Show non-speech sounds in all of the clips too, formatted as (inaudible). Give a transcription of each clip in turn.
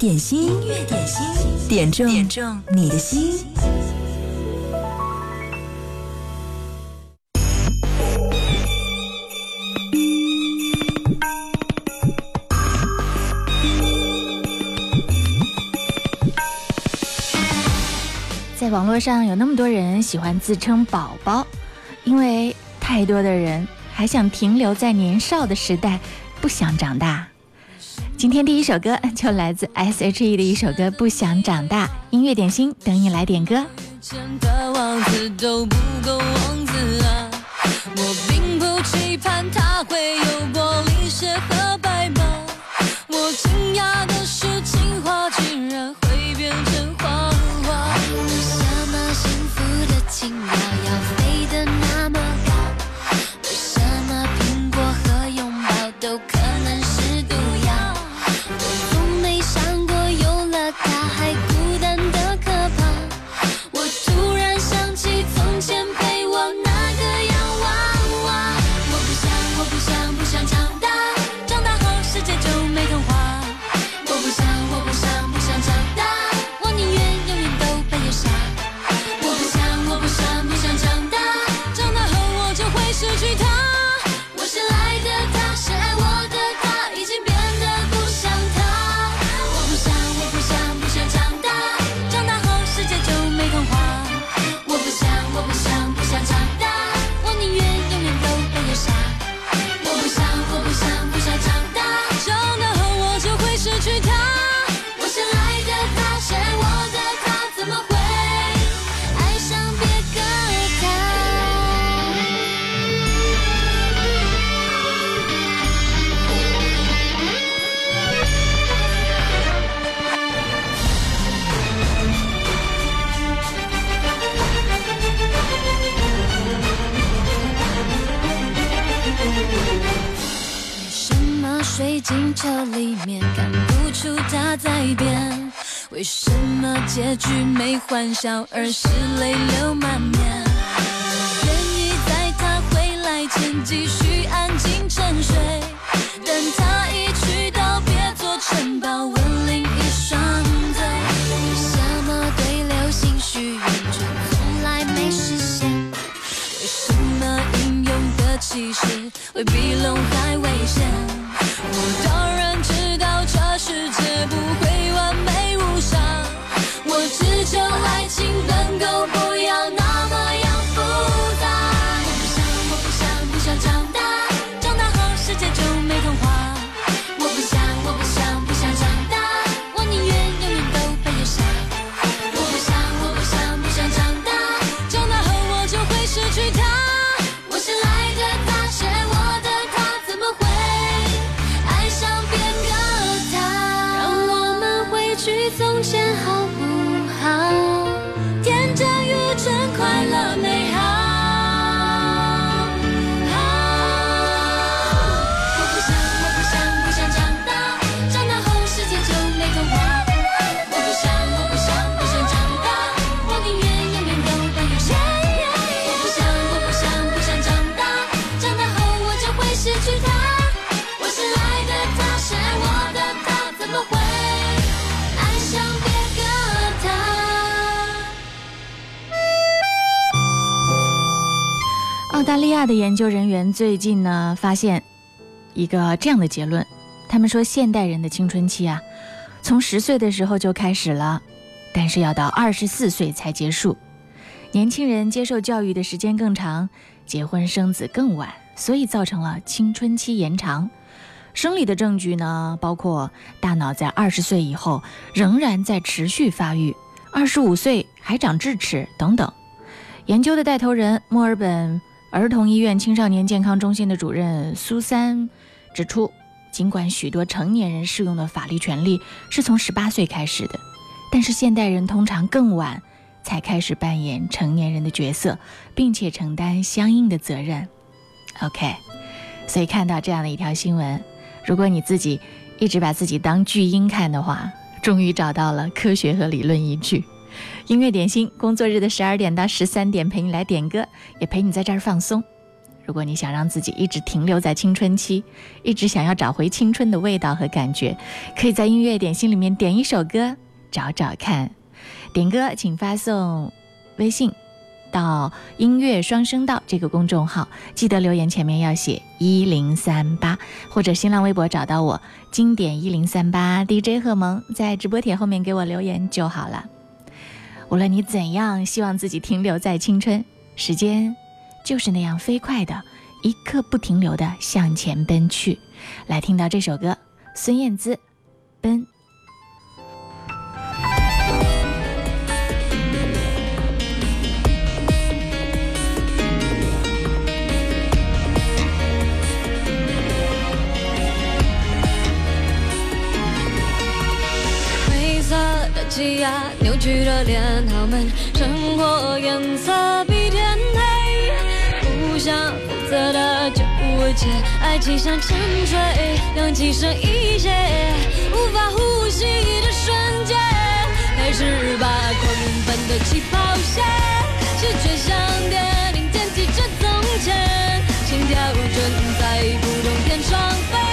点心，音乐点心，点中点中你的心。在网络上有那么多人喜欢自称“宝宝”，因为太多的人还想停留在年少的时代，不想长大。今天第一首歌 (laughs) 就来自 she 的一首歌不想长大音乐点心等你来点歌遇的王子都不够王子啊我并不期盼他会有玻璃鞋为什么结局没欢笑，而是泪流满面？愿意在他回来前继续安静沉睡。大的研究人员最近呢发现一个这样的结论，他们说现代人的青春期啊，从十岁的时候就开始了，但是要到二十四岁才结束。年轻人接受教育的时间更长，结婚生子更晚，所以造成了青春期延长。生理的证据呢，包括大脑在二十岁以后仍然在持续发育，二十五岁还长智齿等等。研究的带头人墨尔本。儿童医院青少年健康中心的主任苏三指出，尽管许多成年人适用的法律权利是从十八岁开始的，但是现代人通常更晚才开始扮演成年人的角色，并且承担相应的责任。OK，所以看到这样的一条新闻，如果你自己一直把自己当巨婴看的话，终于找到了科学和理论依据。音乐点心，工作日的十二点到十三点陪你来点歌，也陪你在这儿放松。如果你想让自己一直停留在青春期，一直想要找回青春的味道和感觉，可以在音乐点心里面点一首歌，找找看。点歌请发送微信到音乐双声道这个公众号，记得留言前面要写一零三八，或者新浪微博找到我经典一零三八 DJ 贺萌，在直播帖后面给我留言就好了。无论你怎样希望自己停留在青春，时间就是那样飞快的，一刻不停留的向前奔去。来，听到这首歌，孙燕姿，《奔》。挤压扭曲的脸，好闷，生活颜色比天黑。不想负责的就误解，爱情像沉睡，氧气剩一些，无法呼吸的瞬间。开始吧，狂奔般的起跑线，视觉像电影，惦记着从前，心跳正在不天上飞。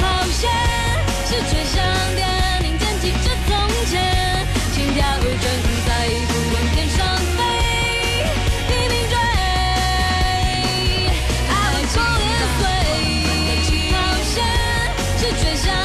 抛线，是追上点。凝结起着从前，心跳正在不问天上飞，拼命追，爱过连累。抛线，是追上。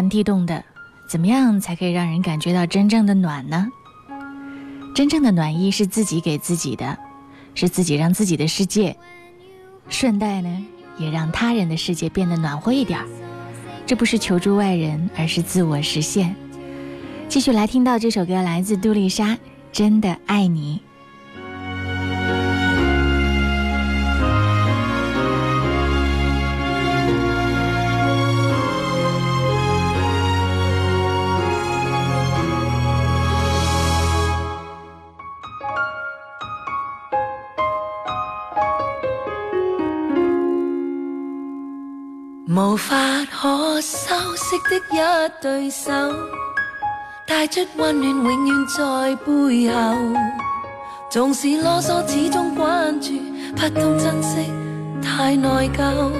寒地冻的，怎么样才可以让人感觉到真正的暖呢？真正的暖意是自己给自己的，是自己让自己的世界，顺带呢，也让他人的世界变得暖和一点儿。这不是求助外人，而是自我实现。继续来听到这首歌，来自杜丽莎，《真的爱你》。我修的一對手，帶出温暖，永遠在背後。纵是啰嗦，始終關注，不懂珍惜，太內疚。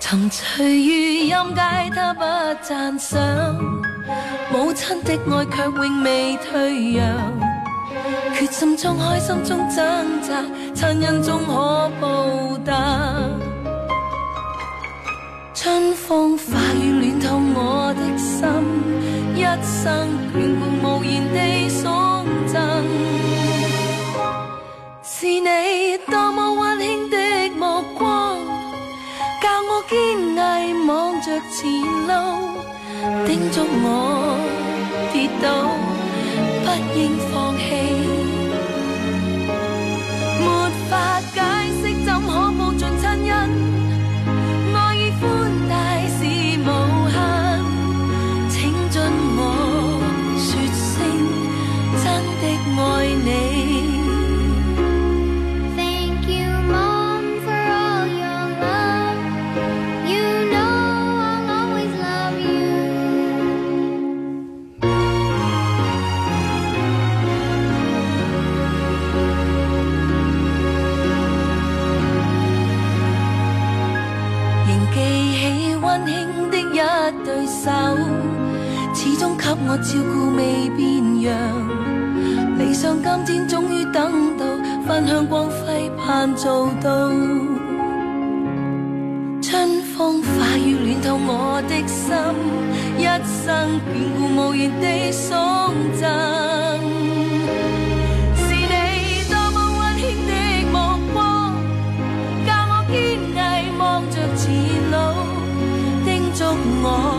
沉醉於音階，他不讚賞，母親的愛卻永未退讓。決心冲開，心中掙扎，亲人终可報答。春风化雨暖透我的心，一生眷顾无言地送赠。是你多么温馨的目光，教我坚毅望着前路，叮嘱我跌倒不应放。像今天终于等到，分向光辉盼做到。春风化雨暖透我的心，一生眷顾无言地送赠。是你多么温馨的目光，教我坚毅望着前路，叮嘱我。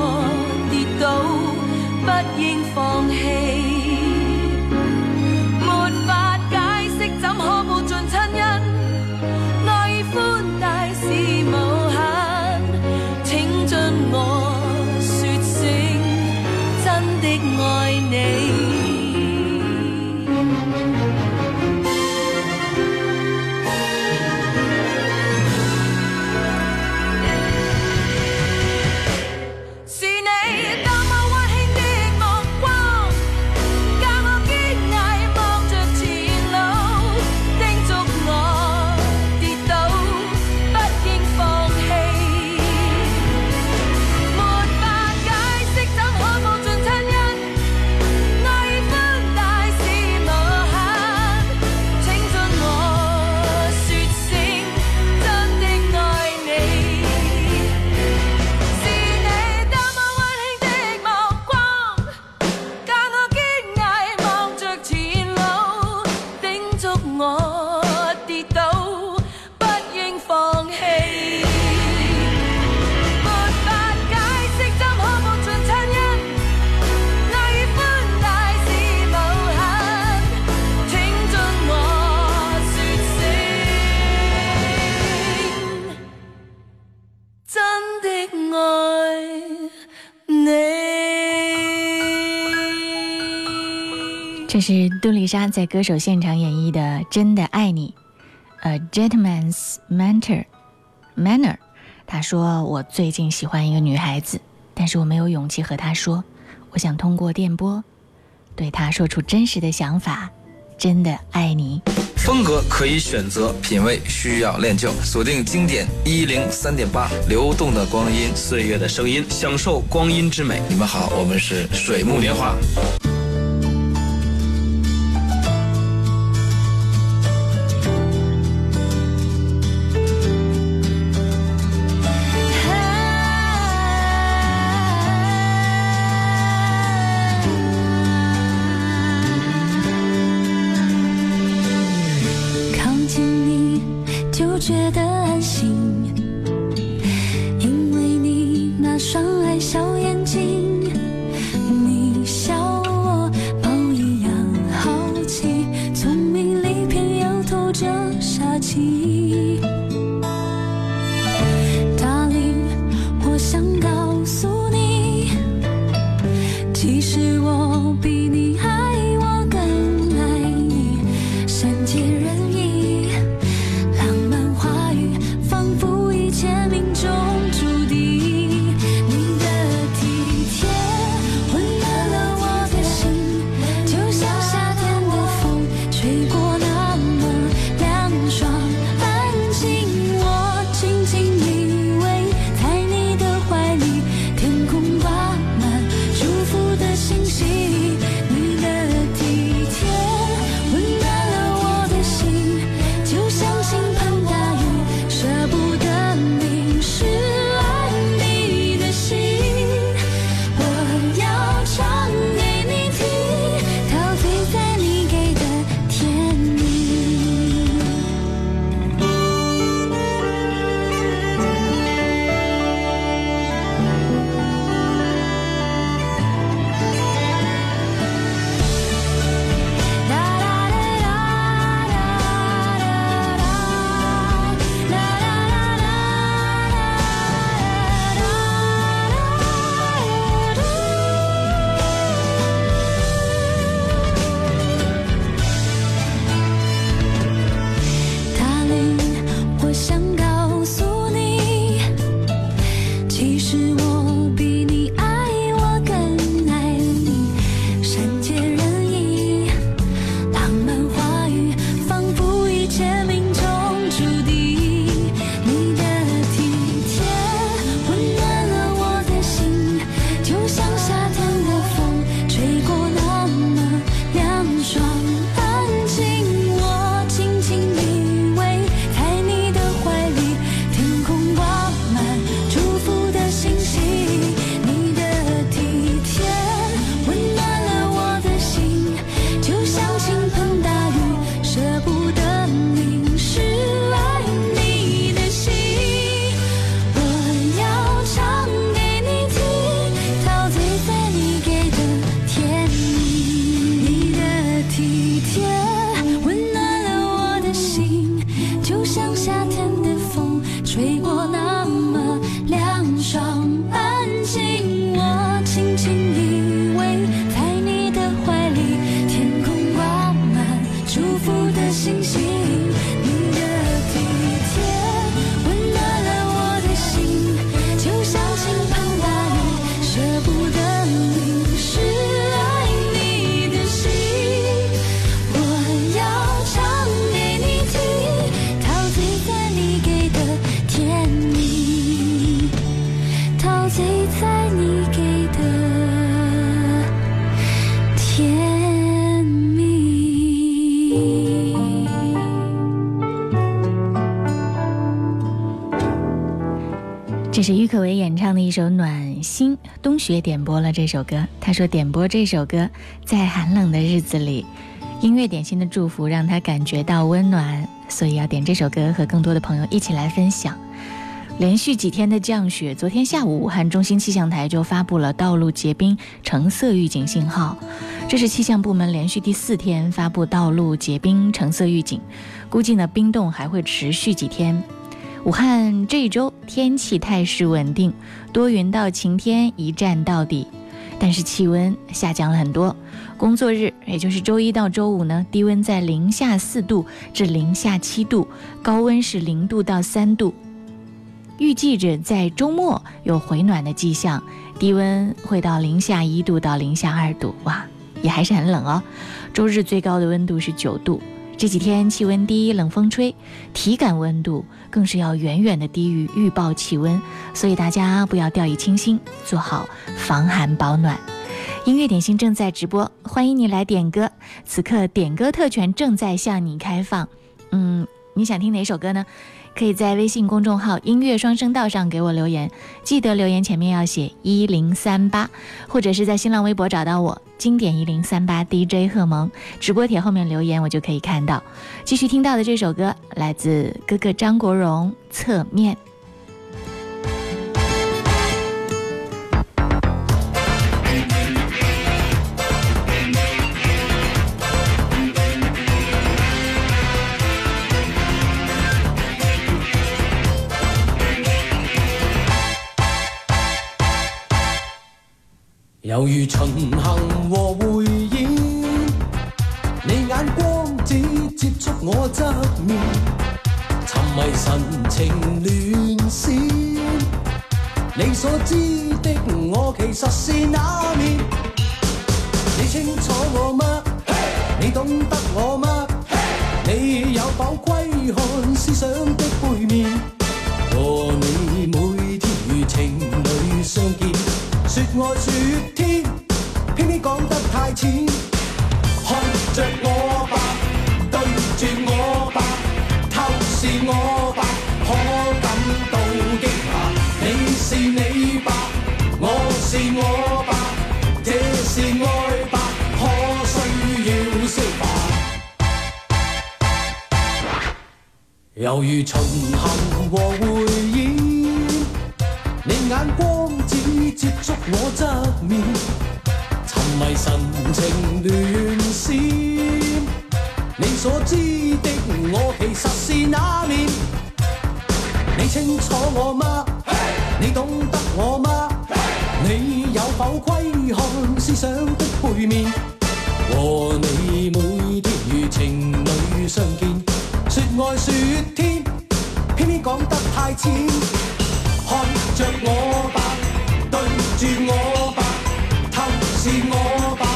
莎在歌手现场演绎的《真的爱你》，a g e n t l e m a n s Manner，Manner，他说我最近喜欢一个女孩子，但是我没有勇气和她说，我想通过电波对她说出真实的想法，《真的爱你》。风格可以选择，品味需要练就，锁定经典一零三点八，流动的光阴，岁月的声音，享受光阴之美。你们好，我们是水木年华。李可唯演唱的一首《暖心》，冬雪点播了这首歌。他说：“点播这首歌，在寒冷的日子里，音乐点心的祝福让他感觉到温暖，所以要点这首歌，和更多的朋友一起来分享。”连续几天的降雪，昨天下午武汉中心气象台就发布了道路结冰橙色预警信号。这是气象部门连续第四天发布道路结冰橙色预警，估计呢冰冻还会持续几天。武汉这一周天气态势稳定，多云到晴天一站到底，但是气温下降了很多。工作日也就是周一到周五呢，低温在零下四度至零下七度，高温是零度到三度。预计着在周末有回暖的迹象，低温会到零下一度到零下二度，哇，也还是很冷哦。周日最高的温度是九度，这几天气温低，冷风吹，体感温度。更是要远远的低于预报气温，所以大家不要掉以轻心，做好防寒保暖。音乐点心正在直播，欢迎你来点歌，此刻点歌特权正在向你开放。嗯，你想听哪首歌呢？可以在微信公众号“音乐双声道”上给我留言，记得留言前面要写一零三八，或者是在新浪微博找到我“经典一零三八 DJ 贺萌”，直播帖后面留言我就可以看到。继续听到的这首歌来自哥哥张国荣，《侧面》。如巡行和回忆，你眼光只接触我侧面，沉迷神情乱闪。你所知的我其实是那面？你清楚我吗？你懂得我吗？你有否窥看思想的背面？和你每天如情侣相见。我说天，偏偏讲得太浅。看着我吧，对住我吧，透视我吧，可感到惊讶。你是你吧，我是我吧，这是爱吧，可需要消化。犹如巡行和回忆，你眼光。我侧面，沉迷神情乱闪。你所知的我，其实是那面。你清楚我吗？你懂得我吗？你有否窥看思想的背面？和你每天如情侣相见，说爱说天，偏偏讲得太浅。看着我吧，对。住我吧，透是我吧。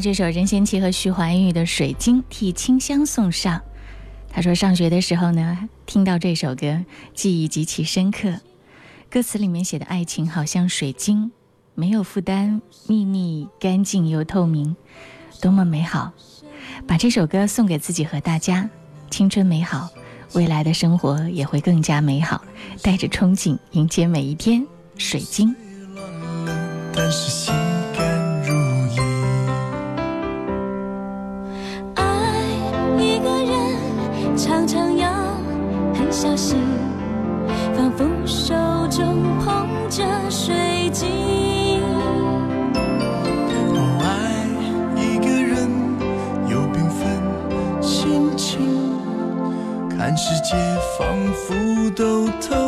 这首任贤齐和徐怀钰的《水晶替清香》送上。他说，上学的时候呢，听到这首歌，记忆极其深刻。歌词里面写的爱情好像水晶，没有负担，秘密，干净又透明，多么美好！把这首歌送给自己和大家，青春美好，未来的生活也会更加美好。带着憧憬迎接每一天，水晶。仿佛都透。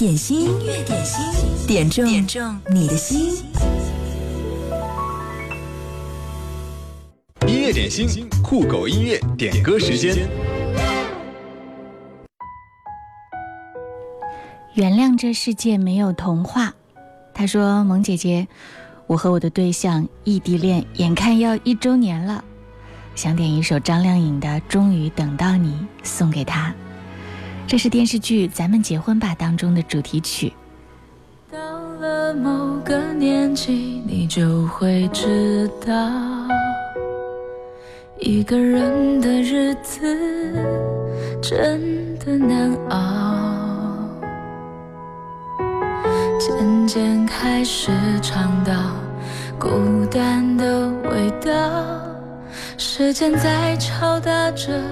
点心，乐点心，点中你的心。音乐点心，酷狗音乐点歌时间。原谅这世界没有童话。他说：“萌姐姐，我和我的对象异地恋，眼看要一周年了，想点一首张靓颖的《终于等到你》送给他。”这是电视剧咱们结婚吧当中的主题曲到了某个年纪你就会知道一个人的日子真的难熬渐渐开始尝到孤单的味道时间在敲打着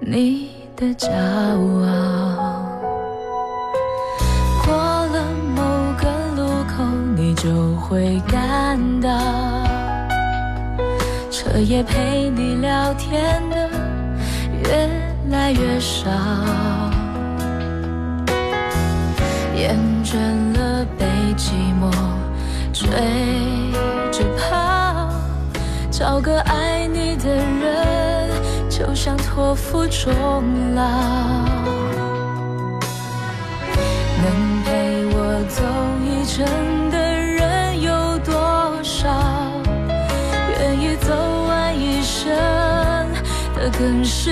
你的骄傲，过了某个路口，你就会感到，彻夜陪你聊天的越来越少，厌倦了被寂寞追着跑，找个爱。就像托付终老，能陪我走一程的人有多少？愿意走完一生的更少。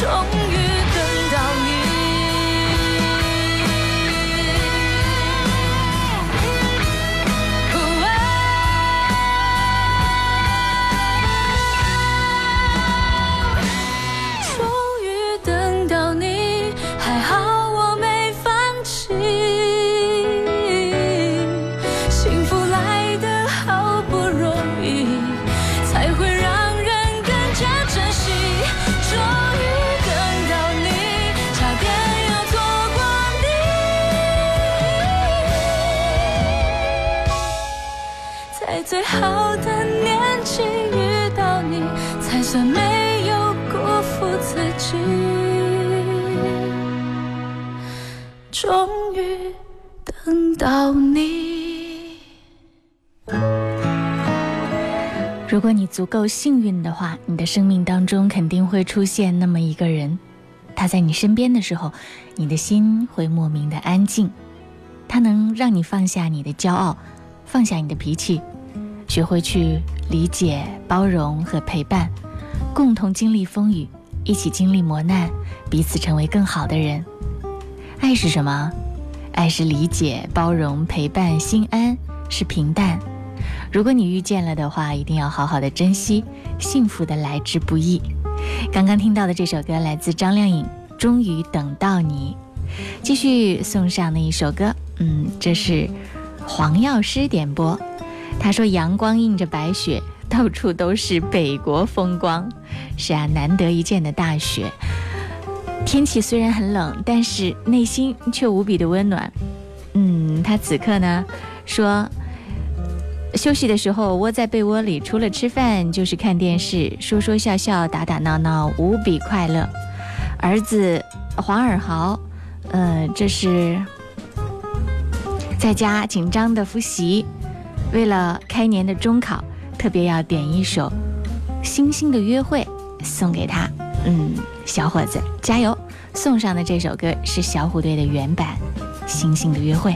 终于等。如果你足够幸运的话，你的生命当中肯定会出现那么一个人，他在你身边的时候，你的心会莫名的安静，他能让你放下你的骄傲，放下你的脾气，学会去理解、包容和陪伴，共同经历风雨，一起经历磨难，彼此成为更好的人。爱是什么？爱是理解、包容、陪伴、心安，是平淡。如果你遇见了的话，一定要好好的珍惜，幸福的来之不易。刚刚听到的这首歌来自张靓颖，《终于等到你》。继续送上的一首歌，嗯，这是黄药师点播。他说：“阳光映着白雪，到处都是北国风光。是啊，难得一见的大雪。天气虽然很冷，但是内心却无比的温暖。嗯，他此刻呢，说。”休息的时候窝在被窝里，除了吃饭就是看电视，说说笑笑，打打闹闹，无比快乐。儿子黄尔豪，嗯，这是在家紧张的复习，为了开年的中考，特别要点一首《星星的约会》送给他。嗯，小伙子加油！送上的这首歌是小虎队的原版《星星的约会》。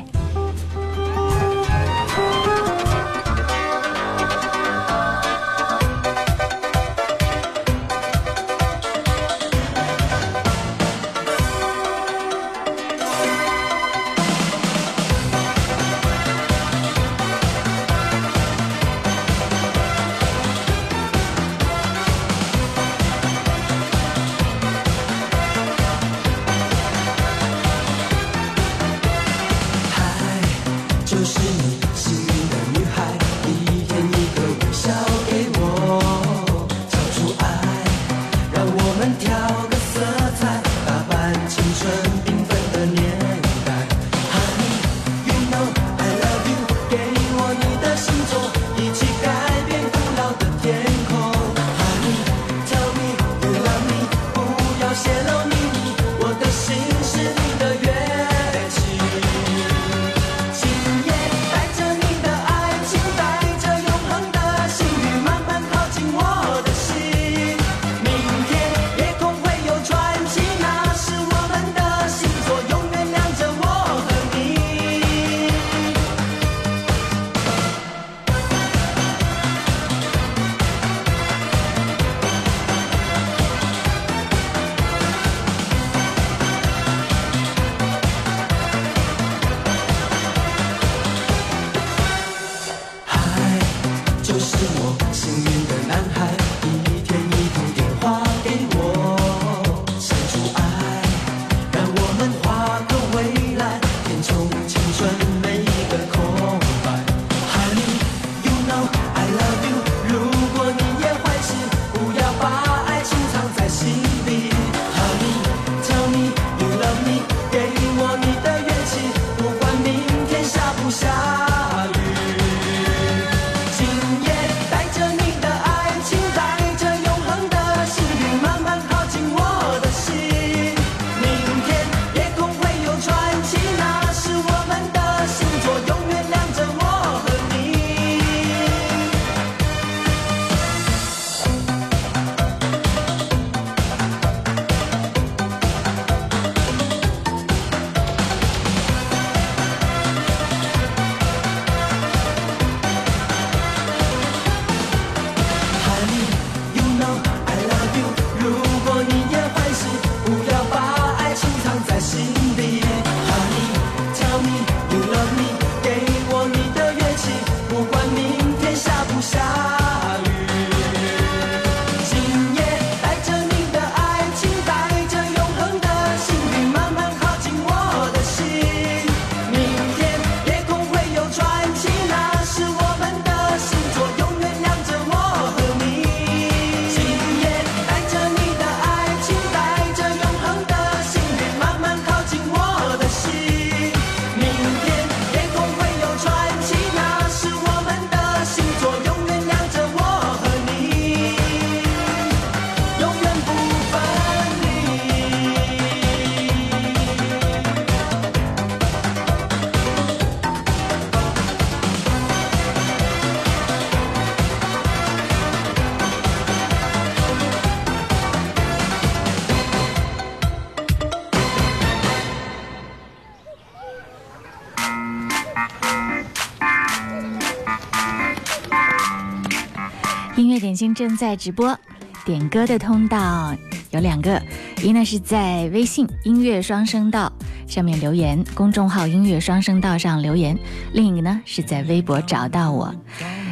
正在直播，点歌的通道有两个，一呢是在微信音乐双声道上面留言，公众号音乐双声道上留言；另一个呢是在微博找到我，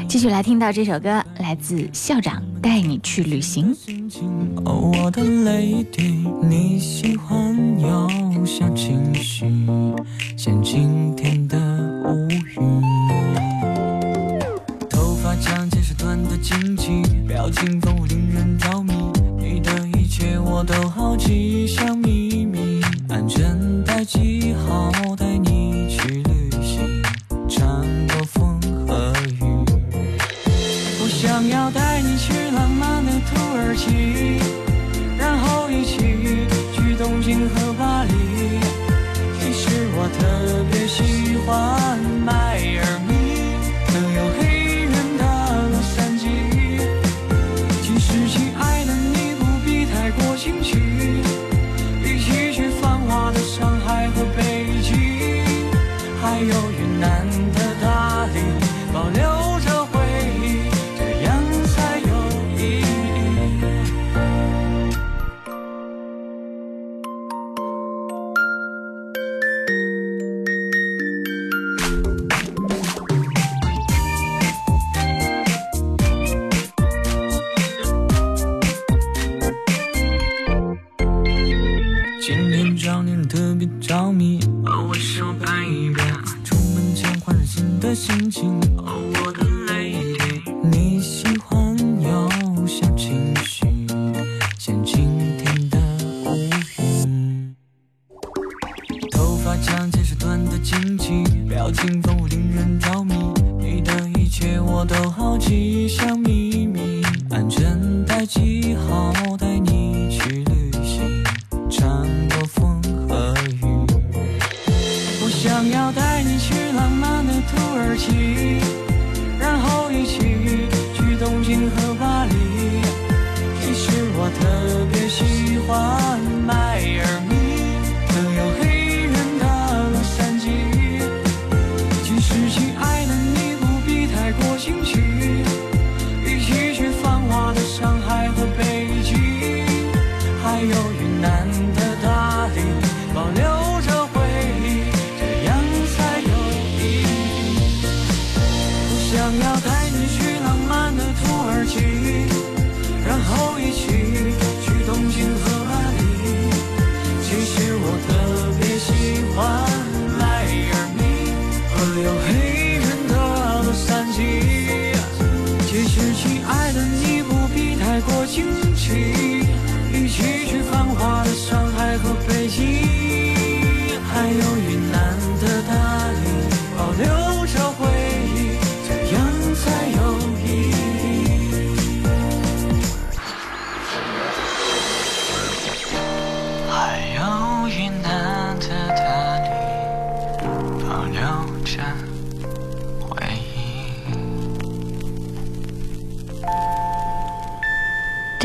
继续来听到这首歌，来自校长带你去旅行。情哦、我的的你喜欢有小绪，像天轻风令人着迷，你的一切我都好奇，像秘密。安全带系好，带你去旅行，穿过风和雨。我想要带你去浪漫的土耳其。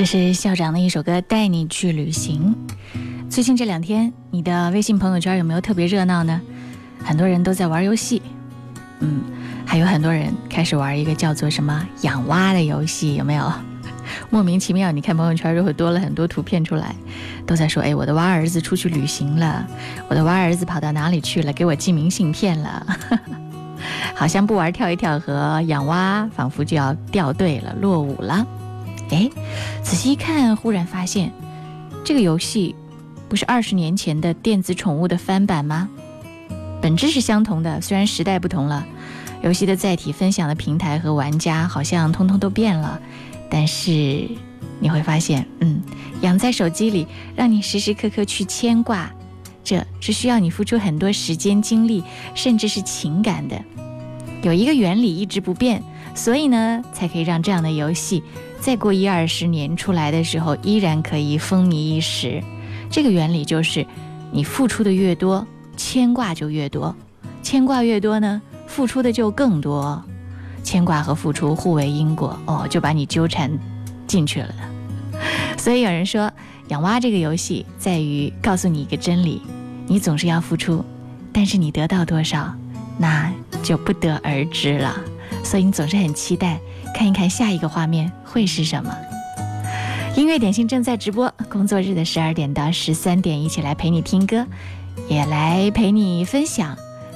是校长的一首歌《带你去旅行》。最近这两天，你的微信朋友圈有没有特别热闹呢？很多人都在玩游戏，嗯，还有很多人开始玩一个叫做什么“养蛙”的游戏，有没有？(laughs) 莫名其妙，你看朋友圈就会多了很多图片出来，都在说：“哎，我的蛙儿子出去旅行了，我的蛙儿子跑到哪里去了？给我寄明信片了。(laughs) ”好像不玩跳一跳和养蛙，仿佛就要掉队了、落伍了。哎，仔细一看，忽然发现，这个游戏不是二十年前的电子宠物的翻版吗？本质是相同的，虽然时代不同了，游戏的载体、分享的平台和玩家好像通通都变了，但是你会发现，嗯，养在手机里，让你时时刻刻去牵挂，这是需要你付出很多时间、精力，甚至是情感的。有一个原理一直不变。所以呢，才可以让这样的游戏再过一二十年出来的时候，依然可以风靡一时。这个原理就是，你付出的越多，牵挂就越多；牵挂越多呢，付出的就更多。牵挂和付出互为因果哦，就把你纠缠进去了。所以有人说，养蛙这个游戏在于告诉你一个真理：你总是要付出，但是你得到多少，那就不得而知了。所以你总是很期待看一看下一个画面会是什么。音乐点心正在直播，工作日的十二点到十三点，一起来陪你听歌，也来陪你分享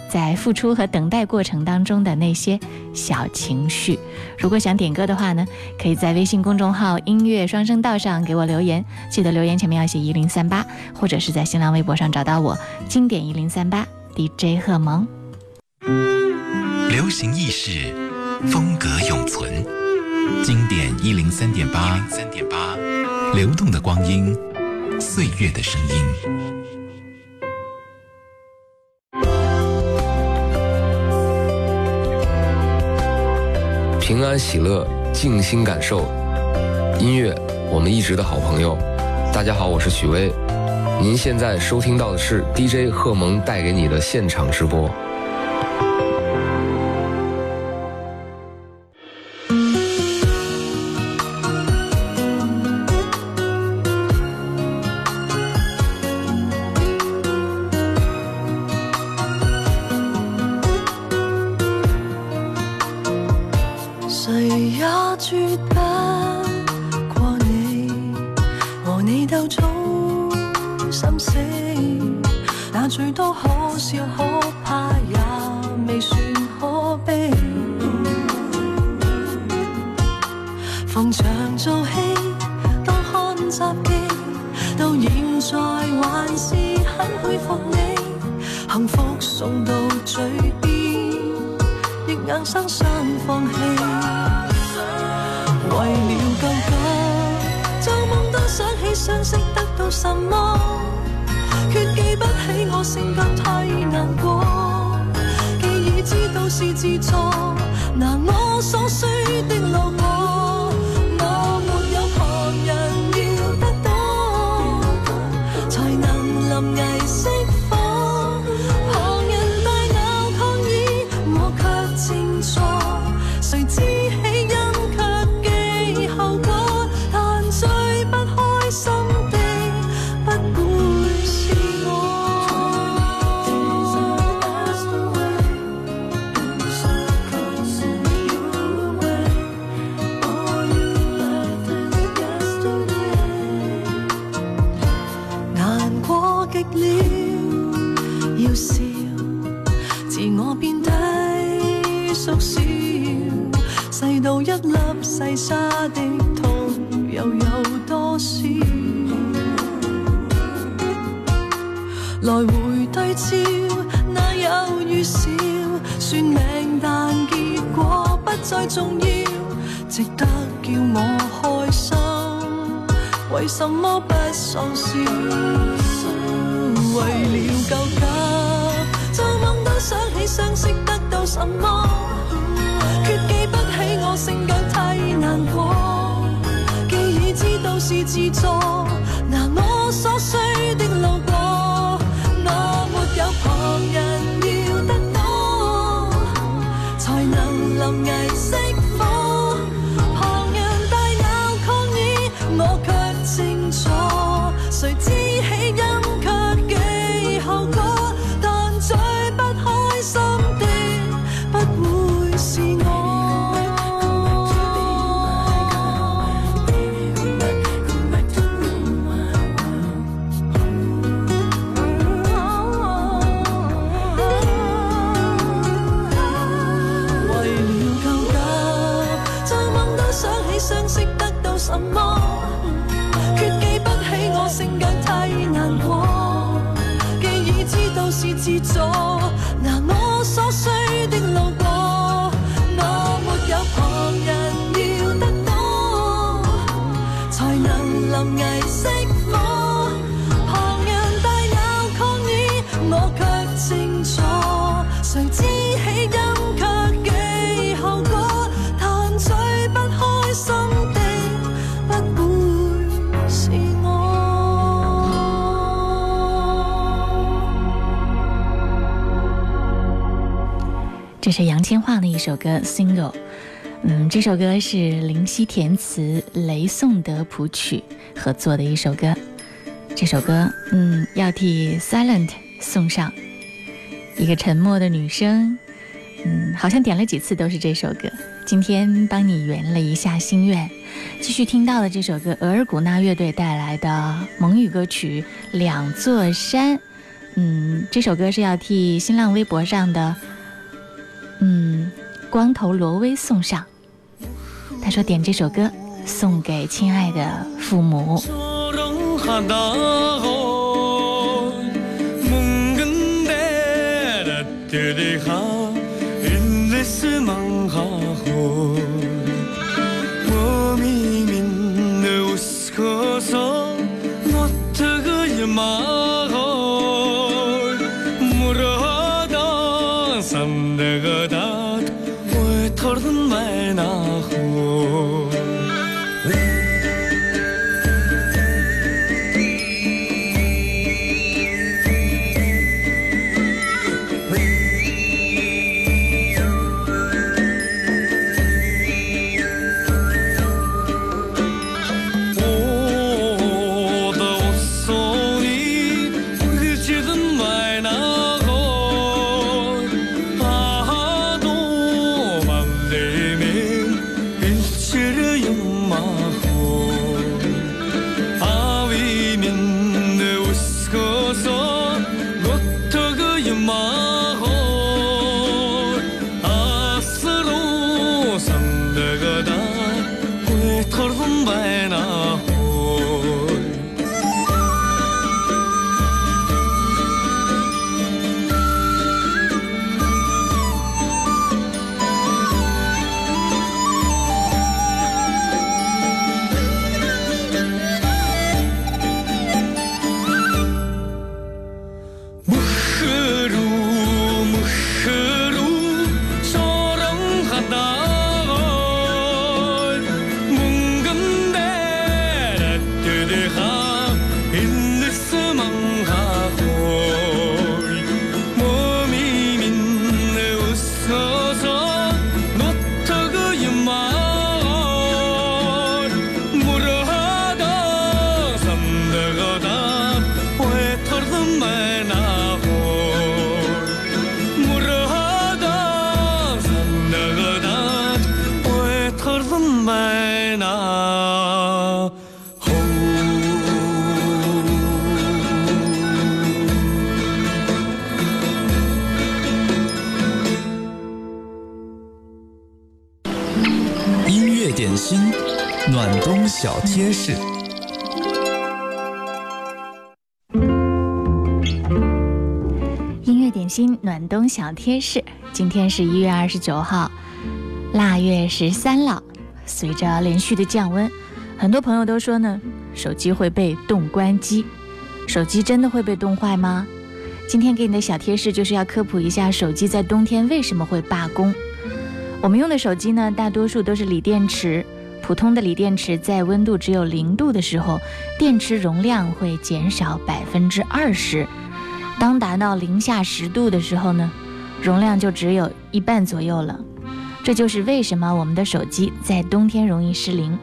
在付出和等待过程当中的那些小情绪。如果想点歌的话呢，可以在微信公众号“音乐双声道”上给我留言，记得留言前面要写一零三八，或者是在新浪微博上找到我，经典一零三八 DJ 贺萌，流行意识。风格永存，经典一零三点八，流动的光阴，岁月的声音，平安喜乐，静心感受，音乐，我们一直的好朋友。大家好，我是许巍，您现在收听到的是 DJ 贺蒙带给你的现场直播。细沙的痛又有多少？来回对照，哪有预兆？算命但结果不再重要，值得叫我开心？为什么不傻笑？为了救急，做梦都想起相识得到什么？难过，既已知道是自作。这是杨千嬅的一首歌《Single》，嗯，这首歌是林夕填词、雷颂德谱曲合作的一首歌。这首歌，嗯，要替 Silent 送上一个沉默的女生。嗯，好像点了几次都是这首歌。今天帮你圆了一下心愿，继续听到的这首歌，额尔古纳乐队带来的蒙语歌曲《两座山》。嗯，这首歌是要替新浪微博上的。嗯，光头罗威送上。他说：“点这首歌，送给亲爱的父母。”小贴士：今天是一月二十九号，腊月十三了。随着连续的降温，很多朋友都说呢，手机会被冻关机。手机真的会被冻坏吗？今天给你的小贴士就是要科普一下手机在冬天为什么会罢工。我们用的手机呢，大多数都是锂电池。普通的锂电池在温度只有零度的时候，电池容量会减少百分之二十。当达到零下十度的时候呢？容量就只有一半左右了，这就是为什么我们的手机在冬天容易失灵。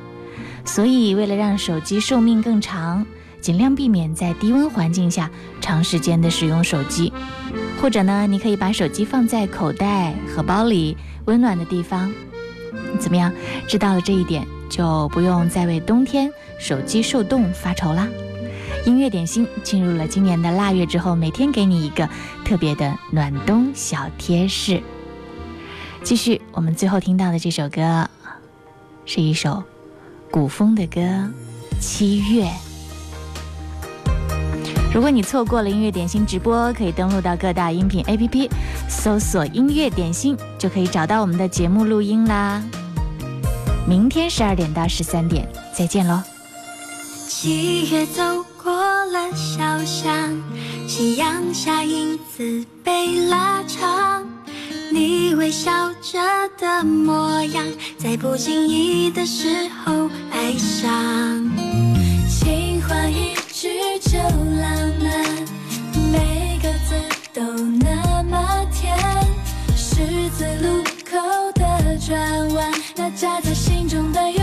所以，为了让手机寿命更长，尽量避免在低温环境下长时间的使用手机，或者呢，你可以把手机放在口袋、荷包里温暖的地方。怎么样？知道了这一点，就不用再为冬天手机受冻发愁啦。音乐点心进入了今年的腊月之后，每天给你一个特别的暖冬小贴士。继续，我们最后听到的这首歌是一首古风的歌《七月》。如果你错过了音乐点心直播，可以登录到各大音频 APP，搜索“音乐点心”，就可以找到我们的节目录音啦。明天十二点到十三点，再见喽。七月走。过了小巷，夕阳下影子被拉长，你微笑着的模样，在不经意的时候爱上。情话一句就浪漫，每个字都那么甜。十字路口的转弯，那夹在心中的。